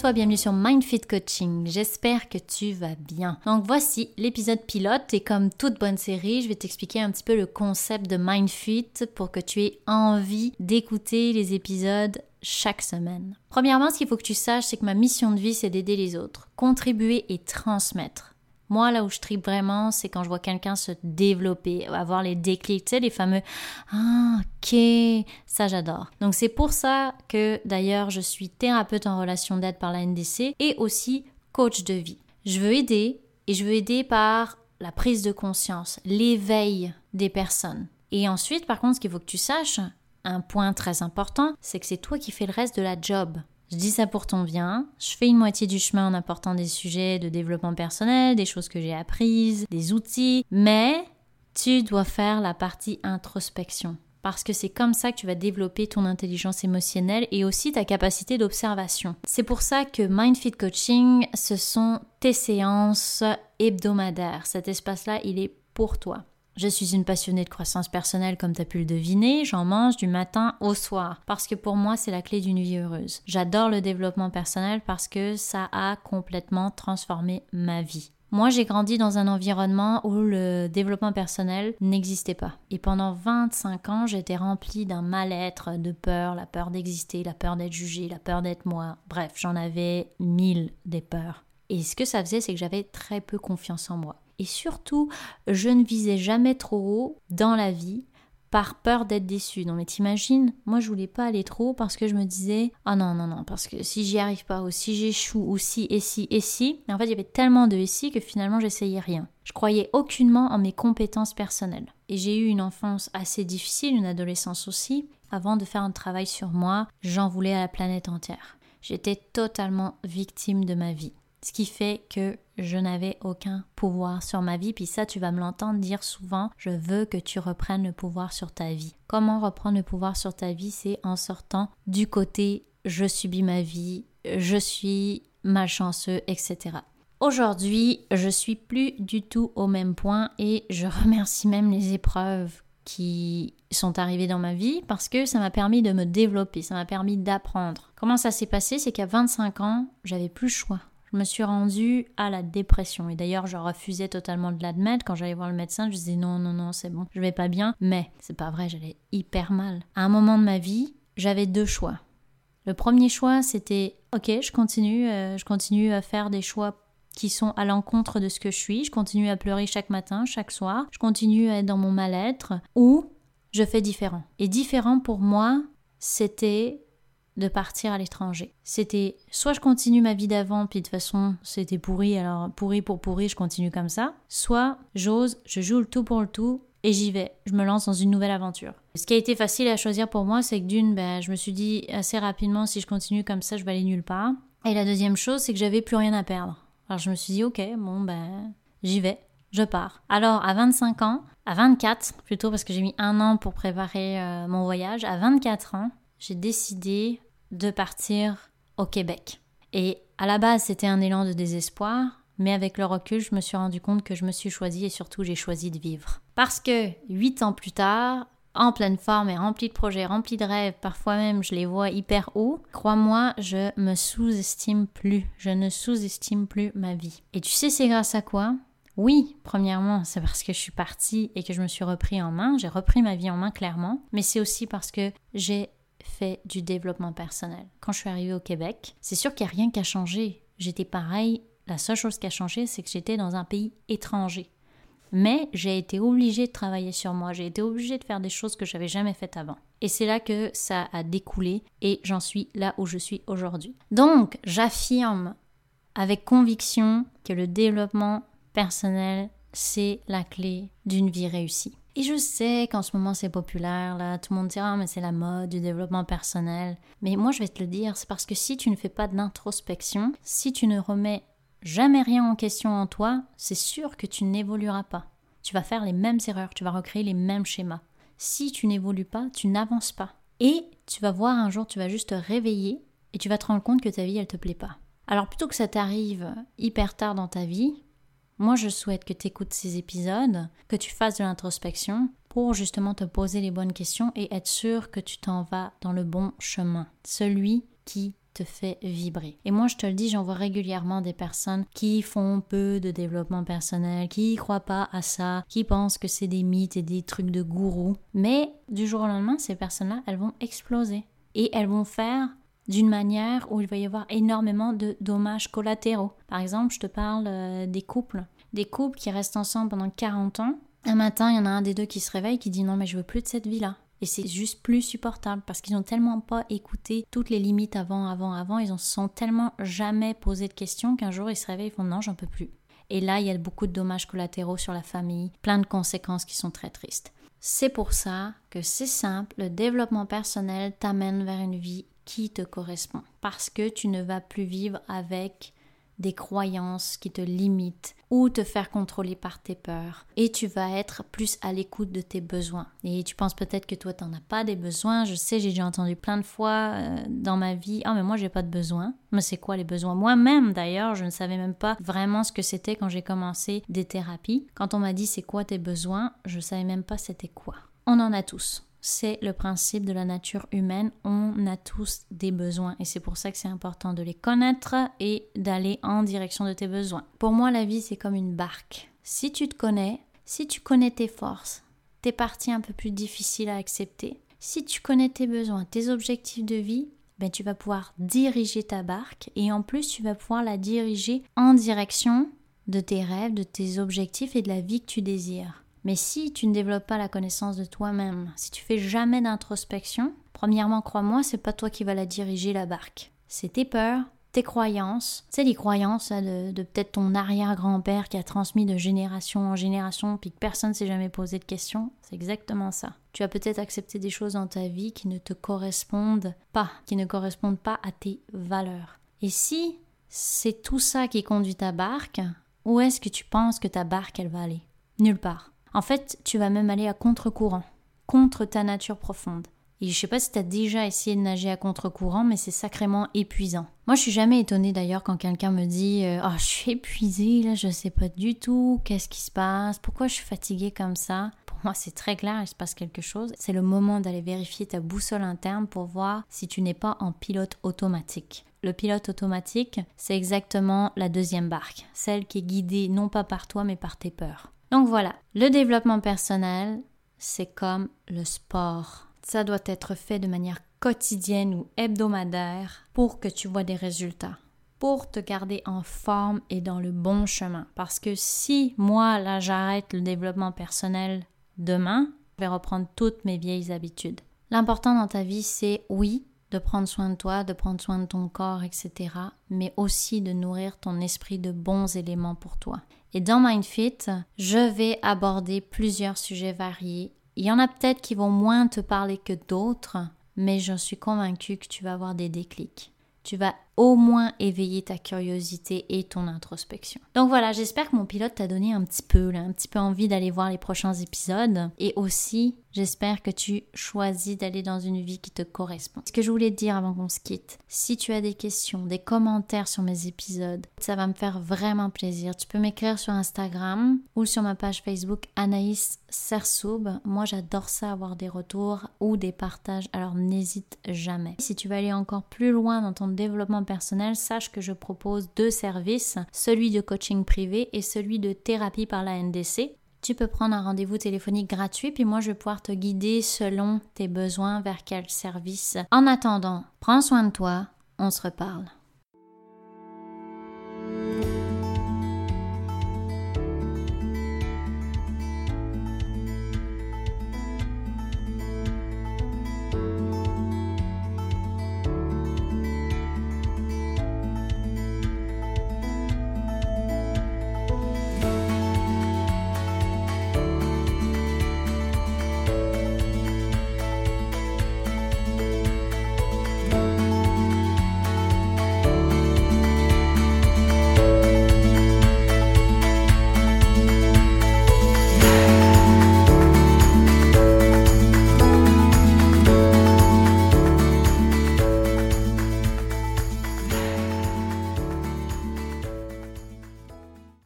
Toi, bienvenue sur MindFit Coaching. J'espère que tu vas bien. Donc voici l'épisode pilote et comme toute bonne série, je vais t'expliquer un petit peu le concept de MindFit pour que tu aies envie d'écouter les épisodes chaque semaine. Premièrement, ce qu'il faut que tu saches, c'est que ma mission de vie, c'est d'aider les autres, contribuer et transmettre. Moi, là où je tripe vraiment, c'est quand je vois quelqu'un se développer, avoir les déclics, tu sais, les fameux Ah, ok, ça j'adore. Donc c'est pour ça que d'ailleurs je suis thérapeute en relation d'aide par la NDC et aussi coach de vie. Je veux aider et je veux aider par la prise de conscience, l'éveil des personnes. Et ensuite, par contre, ce qu'il faut que tu saches, un point très important, c'est que c'est toi qui fais le reste de la job. Je dis ça pour ton bien. Je fais une moitié du chemin en apportant des sujets de développement personnel, des choses que j'ai apprises, des outils, mais tu dois faire la partie introspection. Parce que c'est comme ça que tu vas développer ton intelligence émotionnelle et aussi ta capacité d'observation. C'est pour ça que MindFit Coaching, ce sont tes séances hebdomadaires. Cet espace-là, il est pour toi. Je suis une passionnée de croissance personnelle comme tu as pu le deviner, j'en mange du matin au soir parce que pour moi c'est la clé d'une vie heureuse. J'adore le développement personnel parce que ça a complètement transformé ma vie. Moi, j'ai grandi dans un environnement où le développement personnel n'existait pas. Et pendant 25 ans, j'étais remplie d'un mal-être, de peur, la peur d'exister, la peur d'être jugée, la peur d'être moi. Bref, j'en avais mille des peurs. Et ce que ça faisait, c'est que j'avais très peu confiance en moi. Et surtout, je ne visais jamais trop haut dans la vie par peur d'être déçue. Non mais t'imagines, moi je voulais pas aller trop haut parce que je me disais ah non non non parce que si j'y arrive pas ou si j'échoue ou si et si et si, en fait il y avait tellement de et si que finalement j'essayais rien. Je croyais aucunement en mes compétences personnelles. Et j'ai eu une enfance assez difficile, une adolescence aussi. Avant de faire un travail sur moi, j'en voulais à la planète entière. J'étais totalement victime de ma vie. Ce qui fait que je n'avais aucun pouvoir sur ma vie. Puis ça, tu vas me l'entendre dire souvent, je veux que tu reprennes le pouvoir sur ta vie. Comment reprendre le pouvoir sur ta vie? C'est en sortant du côté je subis ma vie, je suis malchanceux, etc. Aujourd'hui, je suis plus du tout au même point et je remercie même les épreuves qui sont arrivées dans ma vie parce que ça m'a permis de me développer, ça m'a permis d'apprendre. Comment ça s'est passé? C'est qu'à 25 ans, j'avais plus le choix je me suis rendue à la dépression. Et d'ailleurs, je refusais totalement de l'admettre. Quand j'allais voir le médecin, je disais non, non, non, c'est bon, je vais pas bien. Mais c'est pas vrai, j'allais hyper mal. À un moment de ma vie, j'avais deux choix. Le premier choix, c'était ok, je continue, euh, je continue à faire des choix qui sont à l'encontre de ce que je suis. Je continue à pleurer chaque matin, chaque soir. Je continue à être dans mon mal-être. Ou je fais différent. Et différent pour moi, c'était de partir à l'étranger. C'était soit je continue ma vie d'avant, puis de toute façon c'était pourri, alors pourri pour pourri, je continue comme ça, soit j'ose, je joue le tout pour le tout et j'y vais, je me lance dans une nouvelle aventure. Ce qui a été facile à choisir pour moi, c'est que d'une, ben, je me suis dit assez rapidement, si je continue comme ça, je vais aller nulle part. Et la deuxième chose, c'est que j'avais plus rien à perdre. Alors je me suis dit, ok, bon, ben, j'y vais, je pars. Alors à 25 ans, à 24 plutôt, parce que j'ai mis un an pour préparer euh, mon voyage, à 24 ans, j'ai décidé de partir au Québec. Et à la base, c'était un élan de désespoir, mais avec le recul, je me suis rendu compte que je me suis choisi et surtout j'ai choisi de vivre. Parce que huit ans plus tard, en pleine forme et rempli de projets, rempli de rêves, parfois même je les vois hyper hauts, crois-moi, je me sous-estime plus. Je ne sous-estime plus ma vie. Et tu sais, c'est grâce à quoi? Oui, premièrement, c'est parce que je suis partie et que je me suis repris en main, j'ai repris ma vie en main clairement, mais c'est aussi parce que j'ai fait du développement personnel. Quand je suis arrivée au Québec, c'est sûr qu'il n'y a rien qui a changé. J'étais pareil. La seule chose qui a changé, c'est que j'étais dans un pays étranger. Mais j'ai été obligée de travailler sur moi, j'ai été obligée de faire des choses que j'avais jamais faites avant. Et c'est là que ça a découlé et j'en suis là où je suis aujourd'hui. Donc, j'affirme avec conviction que le développement personnel, c'est la clé d'une vie réussie. Et je sais qu'en ce moment c'est populaire, là, tout le monde dira, ah, mais c'est la mode du développement personnel. Mais moi je vais te le dire, c'est parce que si tu ne fais pas d'introspection, si tu ne remets jamais rien en question en toi, c'est sûr que tu n'évolueras pas. Tu vas faire les mêmes erreurs, tu vas recréer les mêmes schémas. Si tu n'évolues pas, tu n'avances pas. Et tu vas voir un jour, tu vas juste te réveiller et tu vas te rendre compte que ta vie, elle te plaît pas. Alors plutôt que ça t'arrive hyper tard dans ta vie, moi, je souhaite que tu écoutes ces épisodes, que tu fasses de l'introspection pour justement te poser les bonnes questions et être sûr que tu t'en vas dans le bon chemin, celui qui te fait vibrer. Et moi, je te le dis, j'en vois régulièrement des personnes qui font peu de développement personnel, qui croient pas à ça, qui pensent que c'est des mythes et des trucs de gourou. Mais du jour au lendemain, ces personnes-là, elles vont exploser. Et elles vont faire d'une manière où il va y avoir énormément de dommages collatéraux. Par exemple, je te parle euh, des couples. Des couples qui restent ensemble pendant 40 ans. Un matin, il y en a un des deux qui se réveille qui dit non mais je veux plus de cette vie-là. Et c'est juste plus supportable parce qu'ils n'ont tellement pas écouté toutes les limites avant, avant, avant. Ils ne se sont tellement jamais posé de questions qu'un jour ils se réveillent et font non, j'en peux plus. Et là, il y a beaucoup de dommages collatéraux sur la famille, plein de conséquences qui sont très tristes. C'est pour ça que c'est simple, le développement personnel t'amène vers une vie qui te correspond. Parce que tu ne vas plus vivre avec des croyances qui te limitent ou te faire contrôler par tes peurs. Et tu vas être plus à l'écoute de tes besoins. Et tu penses peut-être que toi, tu n'en as pas des besoins. Je sais, j'ai déjà entendu plein de fois euh, dans ma vie, ah mais moi, j'ai pas de besoins. Mais c'est quoi les besoins? Moi-même, d'ailleurs, je ne savais même pas vraiment ce que c'était quand j'ai commencé des thérapies. Quand on m'a dit c'est quoi tes besoins, je savais même pas c'était quoi. On en a tous c'est le principe de la nature humaine. On a tous des besoins et c'est pour ça que c'est important de les connaître et d'aller en direction de tes besoins. Pour moi, la vie, c'est comme une barque. Si tu te connais, si tu connais tes forces, tes parties un peu plus difficiles à accepter, si tu connais tes besoins, tes objectifs de vie, ben tu vas pouvoir diriger ta barque et en plus tu vas pouvoir la diriger en direction de tes rêves, de tes objectifs et de la vie que tu désires. Mais si tu ne développes pas la connaissance de toi-même, si tu fais jamais d'introspection, premièrement, crois-moi, c'est pas toi qui vas la diriger la barque. C'est tes peurs, tes croyances, c'est les croyances de, peut-être ton arrière-grand-père qui a transmis de génération en génération puis que personne ne s'est jamais posé de questions. C'est exactement ça. Tu as peut-être accepté des choses dans ta vie qui ne te correspondent pas, qui ne correspondent pas à tes valeurs. Et si c'est tout ça qui conduit ta barque, où est-ce que tu penses que ta barque elle va aller? Nulle part. En fait, tu vas même aller à contre-courant, contre ta nature profonde. Et je sais pas si tu as déjà essayé de nager à contre-courant, mais c'est sacrément épuisant. Moi, je suis jamais étonnée d'ailleurs quand quelqu'un me dit euh, Oh, je suis épuisée, là, je sais pas du tout, qu'est-ce qui se passe, pourquoi je suis fatiguée comme ça? Pour moi, c'est très clair, il se passe quelque chose. C'est le moment d'aller vérifier ta boussole interne pour voir si tu n'es pas en pilote automatique. Le pilote automatique, c'est exactement la deuxième barque, celle qui est guidée non pas par toi, mais par tes peurs. Donc voilà, le développement personnel, c'est comme le sport. Ça doit être fait de manière quotidienne ou hebdomadaire pour que tu vois des résultats, pour te garder en forme et dans le bon chemin. Parce que si moi, là, j'arrête le développement personnel demain, je vais reprendre toutes mes vieilles habitudes. L'important dans ta vie, c'est oui, de prendre soin de toi, de prendre soin de ton corps, etc., mais aussi de nourrir ton esprit de bons éléments pour toi. Et dans MindFit, je vais aborder plusieurs sujets variés. Il y en a peut-être qui vont moins te parler que d'autres, mais je suis convaincue que tu vas avoir des déclics. Tu vas au moins éveiller ta curiosité et ton introspection. Donc voilà, j'espère que mon pilote t'a donné un petit peu, un petit peu envie d'aller voir les prochains épisodes et aussi J'espère que tu choisis d'aller dans une vie qui te correspond. Ce que je voulais te dire avant qu'on se quitte, si tu as des questions, des commentaires sur mes épisodes, ça va me faire vraiment plaisir. Tu peux m'écrire sur Instagram ou sur ma page Facebook Anaïs Sersoub. Moi, j'adore ça, avoir des retours ou des partages, alors n'hésite jamais. Si tu veux aller encore plus loin dans ton développement personnel, sache que je propose deux services, celui de coaching privé et celui de thérapie par la NDC tu peux prendre un rendez-vous téléphonique gratuit, puis moi je vais pouvoir te guider selon tes besoins vers quel service. En attendant, prends soin de toi, on se reparle.